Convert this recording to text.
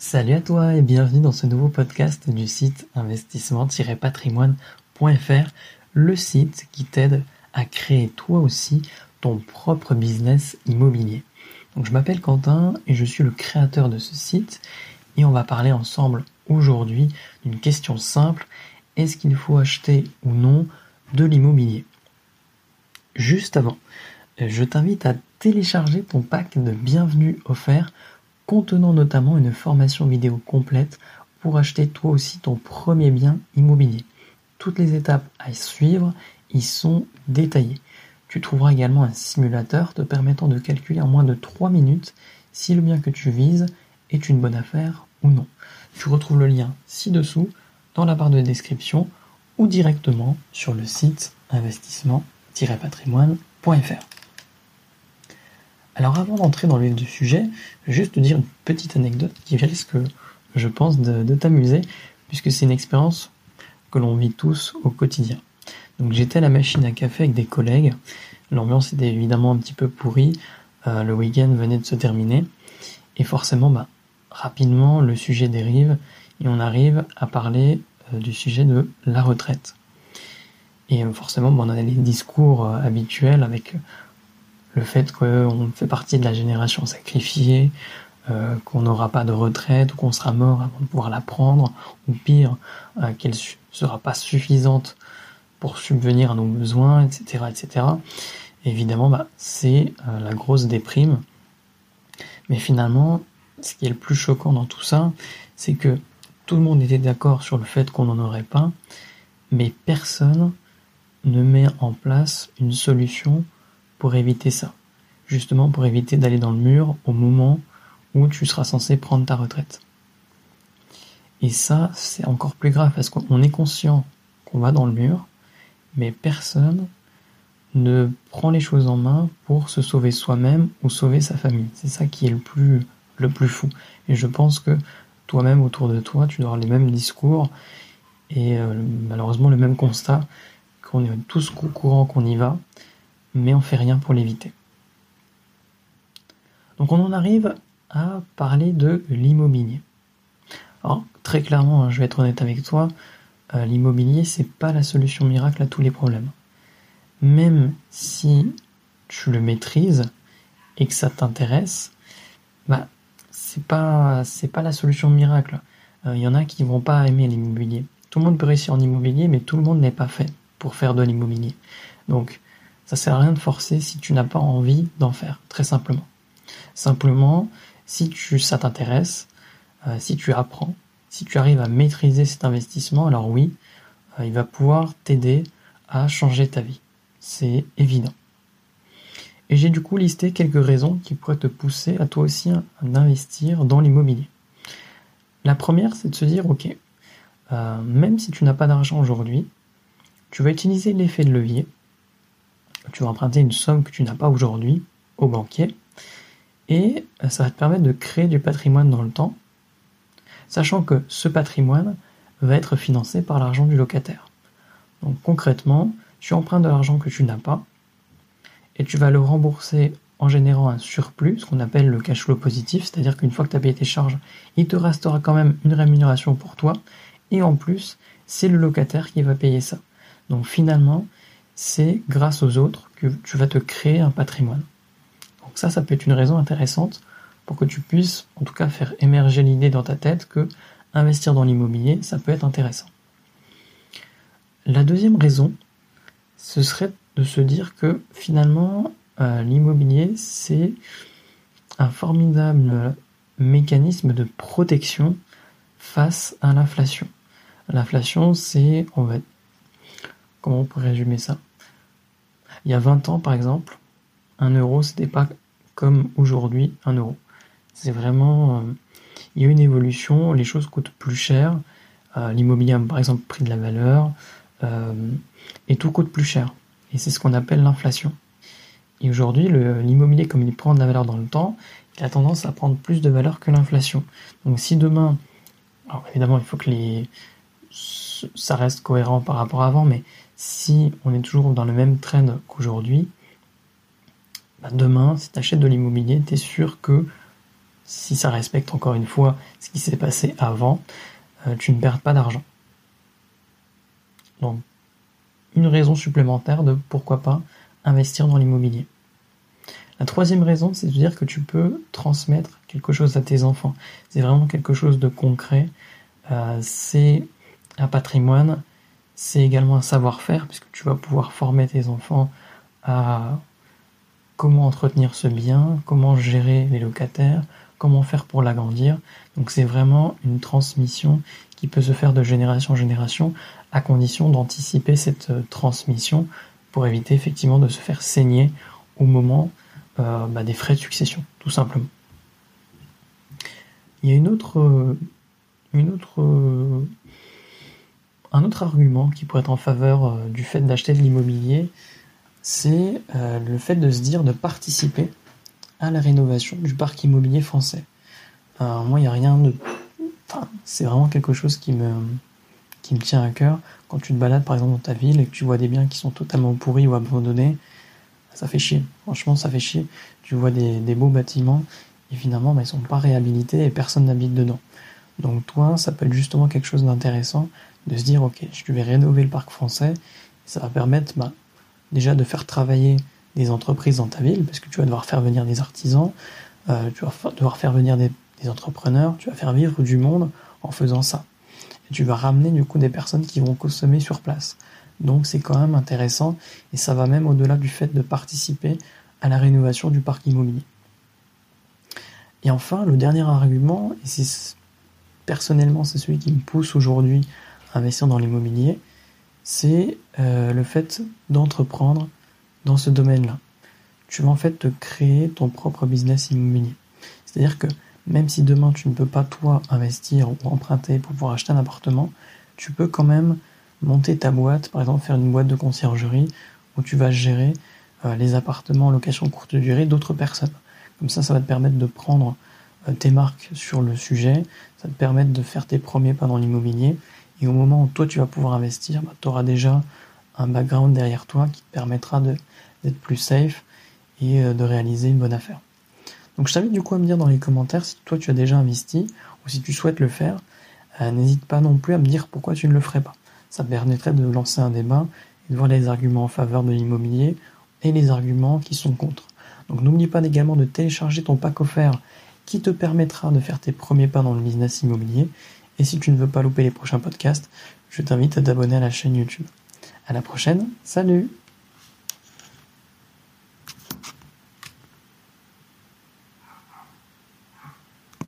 Salut à toi et bienvenue dans ce nouveau podcast du site investissement-patrimoine.fr, le site qui t'aide à créer toi aussi ton propre business immobilier. Donc je m'appelle Quentin et je suis le créateur de ce site et on va parler ensemble aujourd'hui d'une question simple, est-ce qu'il faut acheter ou non de l'immobilier? Juste avant, je t'invite à télécharger ton pack de bienvenue offert contenant notamment une formation vidéo complète pour acheter toi aussi ton premier bien immobilier. Toutes les étapes à suivre y sont détaillées. Tu trouveras également un simulateur te permettant de calculer en moins de 3 minutes si le bien que tu vises est une bonne affaire ou non. Tu retrouves le lien ci-dessous dans la barre de description ou directement sur le site investissement-patrimoine.fr. Alors avant d'entrer dans le vif du sujet, je vais juste te dire une petite anecdote qui risque, je pense, de, t'amuser, puisque c'est une expérience que l'on vit tous au quotidien. Donc j'étais à la machine à café avec des collègues, l'ambiance était évidemment un petit peu pourrie, euh, le week-end venait de se terminer, et forcément, bah, rapidement, le sujet dérive, et on arrive à parler euh, du sujet de la retraite. Et euh, forcément, on a les discours habituels avec le fait qu'on fait partie de la génération sacrifiée, euh, qu'on n'aura pas de retraite, ou qu'on sera mort avant de pouvoir la prendre, ou pire, euh, qu'elle ne sera pas suffisante pour subvenir à nos besoins, etc. etc. évidemment, bah, c'est euh, la grosse déprime. Mais finalement, ce qui est le plus choquant dans tout ça, c'est que tout le monde était d'accord sur le fait qu'on n'en aurait pas, mais personne ne met en place une solution pour éviter ça. Justement pour éviter d'aller dans le mur au moment où tu seras censé prendre ta retraite. Et ça, c'est encore plus grave parce qu'on est conscient qu'on va dans le mur, mais personne ne prend les choses en main pour se sauver soi-même ou sauver sa famille. C'est ça qui est le plus, fou. Et je pense que toi-même autour de toi, tu dois avoir les mêmes discours et euh, malheureusement le même constat qu'on est tous au courant qu'on y va, mais on fait rien pour l'éviter. Donc on en arrive à parler de l'immobilier. Alors très clairement, hein, je vais être honnête avec toi, euh, l'immobilier c'est pas la solution miracle à tous les problèmes. Même si tu le maîtrises et que ça t'intéresse, bah c'est pas la solution miracle. Il euh, y en a qui vont pas aimer l'immobilier. Tout le monde peut réussir en immobilier, mais tout le monde n'est pas fait pour faire de l'immobilier. Donc ça sert à rien de forcer si tu n'as pas envie d'en faire, très simplement. Simplement, si tu, ça t'intéresse, euh, si tu apprends, si tu arrives à maîtriser cet investissement, alors oui, euh, il va pouvoir t'aider à changer ta vie. C'est évident. Et j'ai du coup listé quelques raisons qui pourraient te pousser à toi aussi d'investir dans l'immobilier. La première, c'est de se dire, ok, euh, même si tu n'as pas d'argent aujourd'hui, tu vas utiliser l'effet de levier tu vas emprunter une somme que tu n'as pas aujourd'hui au banquier et ça va te permettre de créer du patrimoine dans le temps, sachant que ce patrimoine va être financé par l'argent du locataire. Donc concrètement, tu empruntes de l'argent que tu n'as pas et tu vas le rembourser en générant un surplus, ce qu'on appelle le cash flow positif, c'est-à-dire qu'une fois que tu as payé tes charges, il te restera quand même une rémunération pour toi et en plus, c'est le locataire qui va payer ça. Donc finalement, c'est grâce aux autres que tu vas te créer un patrimoine. Donc ça, ça peut être une raison intéressante pour que tu puisses en tout cas faire émerger l'idée dans ta tête que investir dans l'immobilier, ça peut être intéressant. La deuxième raison, ce serait de se dire que finalement, euh, l'immobilier, c'est un formidable mécanisme de protection face à l'inflation. L'inflation, c'est, on va, comment on pourrait résumer ça? Il y a 20 ans, par exemple, un euro, c'était pas comme aujourd'hui un euro. C'est vraiment, euh, il y a une évolution, les choses coûtent plus cher. Euh, l'immobilier par exemple pris de la valeur euh, et tout coûte plus cher. Et c'est ce qu'on appelle l'inflation. Et aujourd'hui, l'immobilier, comme il prend de la valeur dans le temps, il a tendance à prendre plus de valeur que l'inflation. Donc si demain, évidemment, il faut que ça reste cohérent par rapport à avant, mais si on est toujours dans le même trend qu'aujourd'hui, bah, demain, si tu achètes de l'immobilier, tu es sûr que si ça respecte encore une fois ce qui s'est passé avant, euh, tu ne perds pas d'argent. Donc, une raison supplémentaire de pourquoi pas investir dans l'immobilier. La troisième raison, c'est de dire que tu peux transmettre quelque chose à tes enfants. C'est vraiment quelque chose de concret. Euh, c'est un patrimoine, c'est également un savoir-faire, puisque tu vas pouvoir former tes enfants à comment entretenir ce bien, comment gérer les locataires, comment faire pour l'agrandir. Donc c'est vraiment une transmission qui peut se faire de génération en génération, à condition d'anticiper cette euh, transmission pour éviter effectivement de se faire saigner au moment euh, bah, des frais de succession, tout simplement. Il y a une autre, euh, une autre, un autre argument qui pourrait être en faveur du fait d'acheter de l'immobilier, c'est le fait de se dire de participer à la rénovation du parc immobilier français. moi, il n'y a rien de... C'est vraiment quelque chose qui me, tient à cœur. Quand tu te balades par exemple dans ta ville et que tu vois des biens qui sont totalement pourris ou abandonnés, ça fait chier. Franchement, ça fait chier. Tu vois des, beaux bâtiments et finalement, bah, ils sont pas réhabilités et personne n'habite dedans. Donc toi, ça peut être justement quelque chose d'intéressant de se dire, ok, je vais rénover le parc français. Ça va permettre bah, déjà de faire travailler des entreprises dans ta ville, parce que tu vas devoir faire venir des artisans, euh, tu vas devoir faire venir des, entrepreneurs, tu vas faire vivre du monde en faisant ça. Et tu vas ramener du coup des personnes qui vont consommer sur place. Donc c'est quand même intéressant et ça va même au-delà du fait de participer à la rénovation du parc immobilier. Et enfin, le dernier argument, et c'est personnellement c'est celui qui me pousse aujourd'hui investir dans l'immobilier, c'est euh, le fait d'entreprendre dans ce domaine-là. Tu vas en fait te créer ton propre business immobilier. C'est-à-dire que même si demain tu ne peux pas toi investir ou emprunter pour pouvoir acheter un appartement, tu peux quand même monter ta boîte, par exemple faire une boîte de conciergerie où tu vas gérer euh, les appartements en location courte durée d'autres personnes. Comme ça, ça va te permettre de prendre euh, tes marques sur le sujet, ça va te permettre de faire tes premiers pas dans l'immobilier, et au moment où toi tu vas pouvoir investir, bah, tu auras déjà un background derrière toi qui te permettra d'être plus safe et euh, de réaliser une bonne affaire. Donc je t'invite du coup à me dire dans les commentaires si toi tu as déjà investi ou si tu souhaites le faire. Euh, n'hésite pas non plus à me dire pourquoi tu ne le ferais pas. Ça permettrait de lancer un débat et de voir les arguments en faveur de l'immobilier et les arguments qui sont contre. Donc n'oublie pas également de télécharger ton pack offert qui te permettra de faire tes premiers pas dans le business immobilier. Et si tu ne veux pas louper les prochains podcasts, je t'invite à t'abonner à la chaîne YouTube. À la prochaine, salut